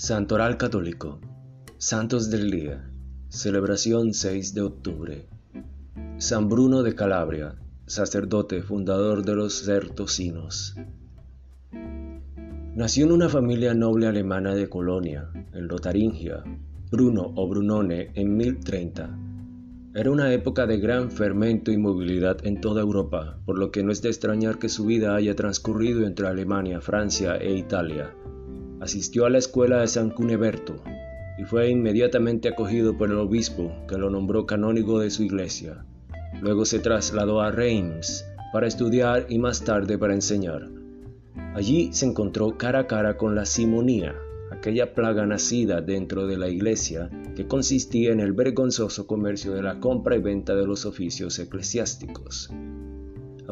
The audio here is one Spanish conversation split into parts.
Santoral Católico. Santos del Día. Celebración 6 de octubre. San Bruno de Calabria, sacerdote fundador de los Certosinos. Nació en una familia noble alemana de Colonia, en Lotaringia, Bruno o Brunone en 1030. Era una época de gran fermento y movilidad en toda Europa, por lo que no es de extrañar que su vida haya transcurrido entre Alemania, Francia e Italia Asistió a la escuela de San Cuneberto y fue inmediatamente acogido por el obispo que lo nombró canónigo de su iglesia. Luego se trasladó a Reims para estudiar y más tarde para enseñar. Allí se encontró cara a cara con la simonía, aquella plaga nacida dentro de la iglesia que consistía en el vergonzoso comercio de la compra y venta de los oficios eclesiásticos.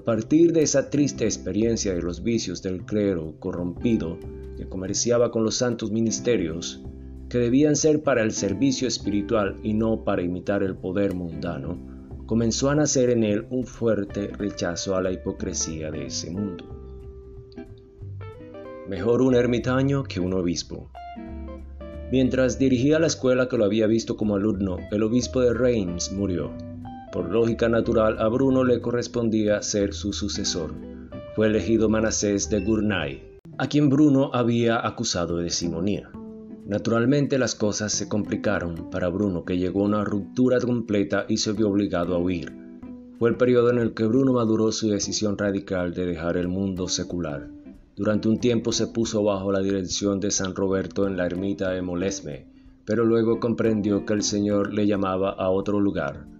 Partir de esa triste experiencia de los vicios del clero corrompido, que comerciaba con los santos ministerios, que debían ser para el servicio espiritual y no para imitar el poder mundano, comenzó a nacer en él un fuerte rechazo a la hipocresía de ese mundo. Mejor un ermitaño que un obispo. Mientras dirigía la escuela que lo había visto como alumno, el obispo de Reims murió. Por lógica natural, a Bruno le correspondía ser su sucesor. Fue elegido Manasés de Gournay, a quien Bruno había acusado de simonía. Naturalmente las cosas se complicaron para Bruno, que llegó a una ruptura completa y se vio obligado a huir. Fue el periodo en el que Bruno maduró su decisión radical de dejar el mundo secular. Durante un tiempo se puso bajo la dirección de San Roberto en la ermita de Molesme, pero luego comprendió que el Señor le llamaba a otro lugar,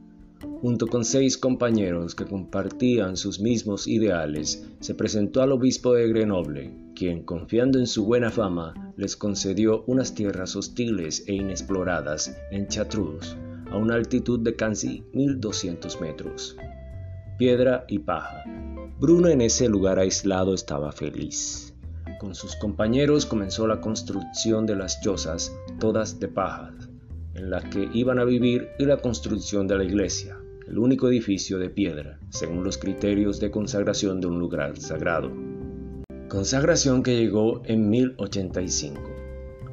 Junto con seis compañeros que compartían sus mismos ideales, se presentó al obispo de Grenoble, quien, confiando en su buena fama, les concedió unas tierras hostiles e inexploradas en Chartreuse, a una altitud de casi 1200 metros. Piedra y paja. Bruno en ese lugar aislado estaba feliz. Con sus compañeros comenzó la construcción de las chozas, todas de paja, en las que iban a vivir y la construcción de la iglesia, el único edificio de piedra, según los criterios de consagración de un lugar sagrado. Consagración que llegó en 1085.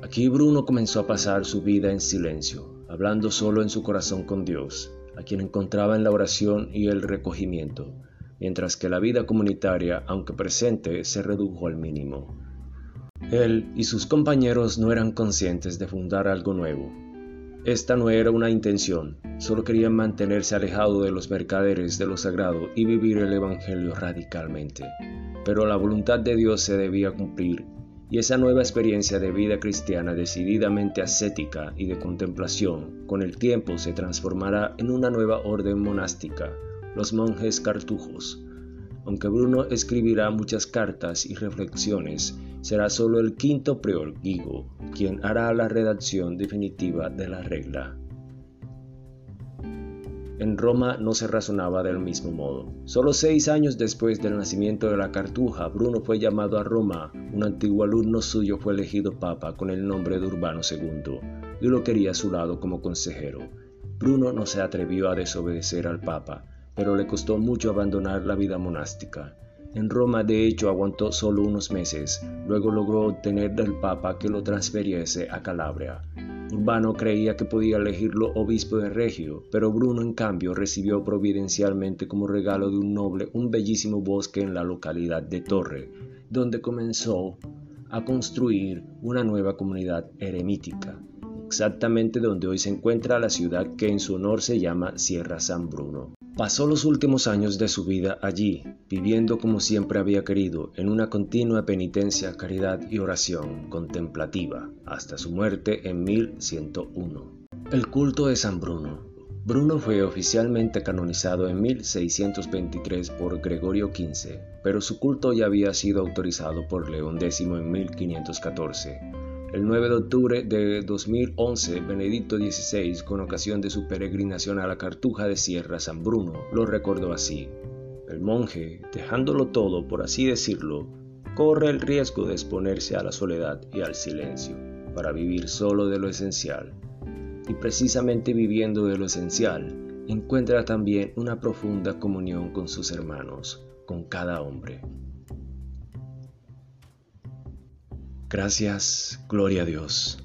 Aquí Bruno comenzó a pasar su vida en silencio, hablando solo en su corazón con Dios, a quien encontraba en la oración y el recogimiento, mientras que la vida comunitaria, aunque presente, se redujo al mínimo. Él y sus compañeros no eran conscientes de fundar algo nuevo, esta no era una intención, solo querían mantenerse alejado de los mercaderes de lo sagrado y vivir el Evangelio radicalmente. Pero la voluntad de Dios se debía cumplir y esa nueva experiencia de vida cristiana decididamente ascética y de contemplación con el tiempo se transformará en una nueva orden monástica, los monjes cartujos, aunque Bruno escribirá muchas cartas y reflexiones, será solo el quinto prior, Guigo, quien hará la redacción definitiva de la regla. En Roma no se razonaba del mismo modo. Solo seis años después del nacimiento de la cartuja, Bruno fue llamado a Roma. Un antiguo alumno suyo fue elegido papa con el nombre de Urbano II y lo quería a su lado como consejero. Bruno no se atrevió a desobedecer al papa pero le costó mucho abandonar la vida monástica. En Roma de hecho aguantó solo unos meses, luego logró obtener del Papa que lo transferiese a Calabria. Urbano creía que podía elegirlo obispo de Regio, pero Bruno en cambio recibió providencialmente como regalo de un noble un bellísimo bosque en la localidad de Torre, donde comenzó a construir una nueva comunidad eremítica, exactamente donde hoy se encuentra la ciudad que en su honor se llama Sierra San Bruno. Pasó los últimos años de su vida allí, viviendo como siempre había querido, en una continua penitencia, caridad y oración contemplativa, hasta su muerte en 1101. El culto de San Bruno. Bruno fue oficialmente canonizado en 1623 por Gregorio XV, pero su culto ya había sido autorizado por León X en 1514 el 9 de octubre de 2011, Benedicto XVI, con ocasión de su peregrinación a la Cartuja de Sierra San Bruno, lo recordó así. El monje, dejándolo todo, por así decirlo, corre el riesgo de exponerse a la soledad y al silencio, para vivir solo de lo esencial. Y precisamente viviendo de lo esencial, encuentra también una profunda comunión con sus hermanos, con cada hombre. Gracias, gloria a Dios.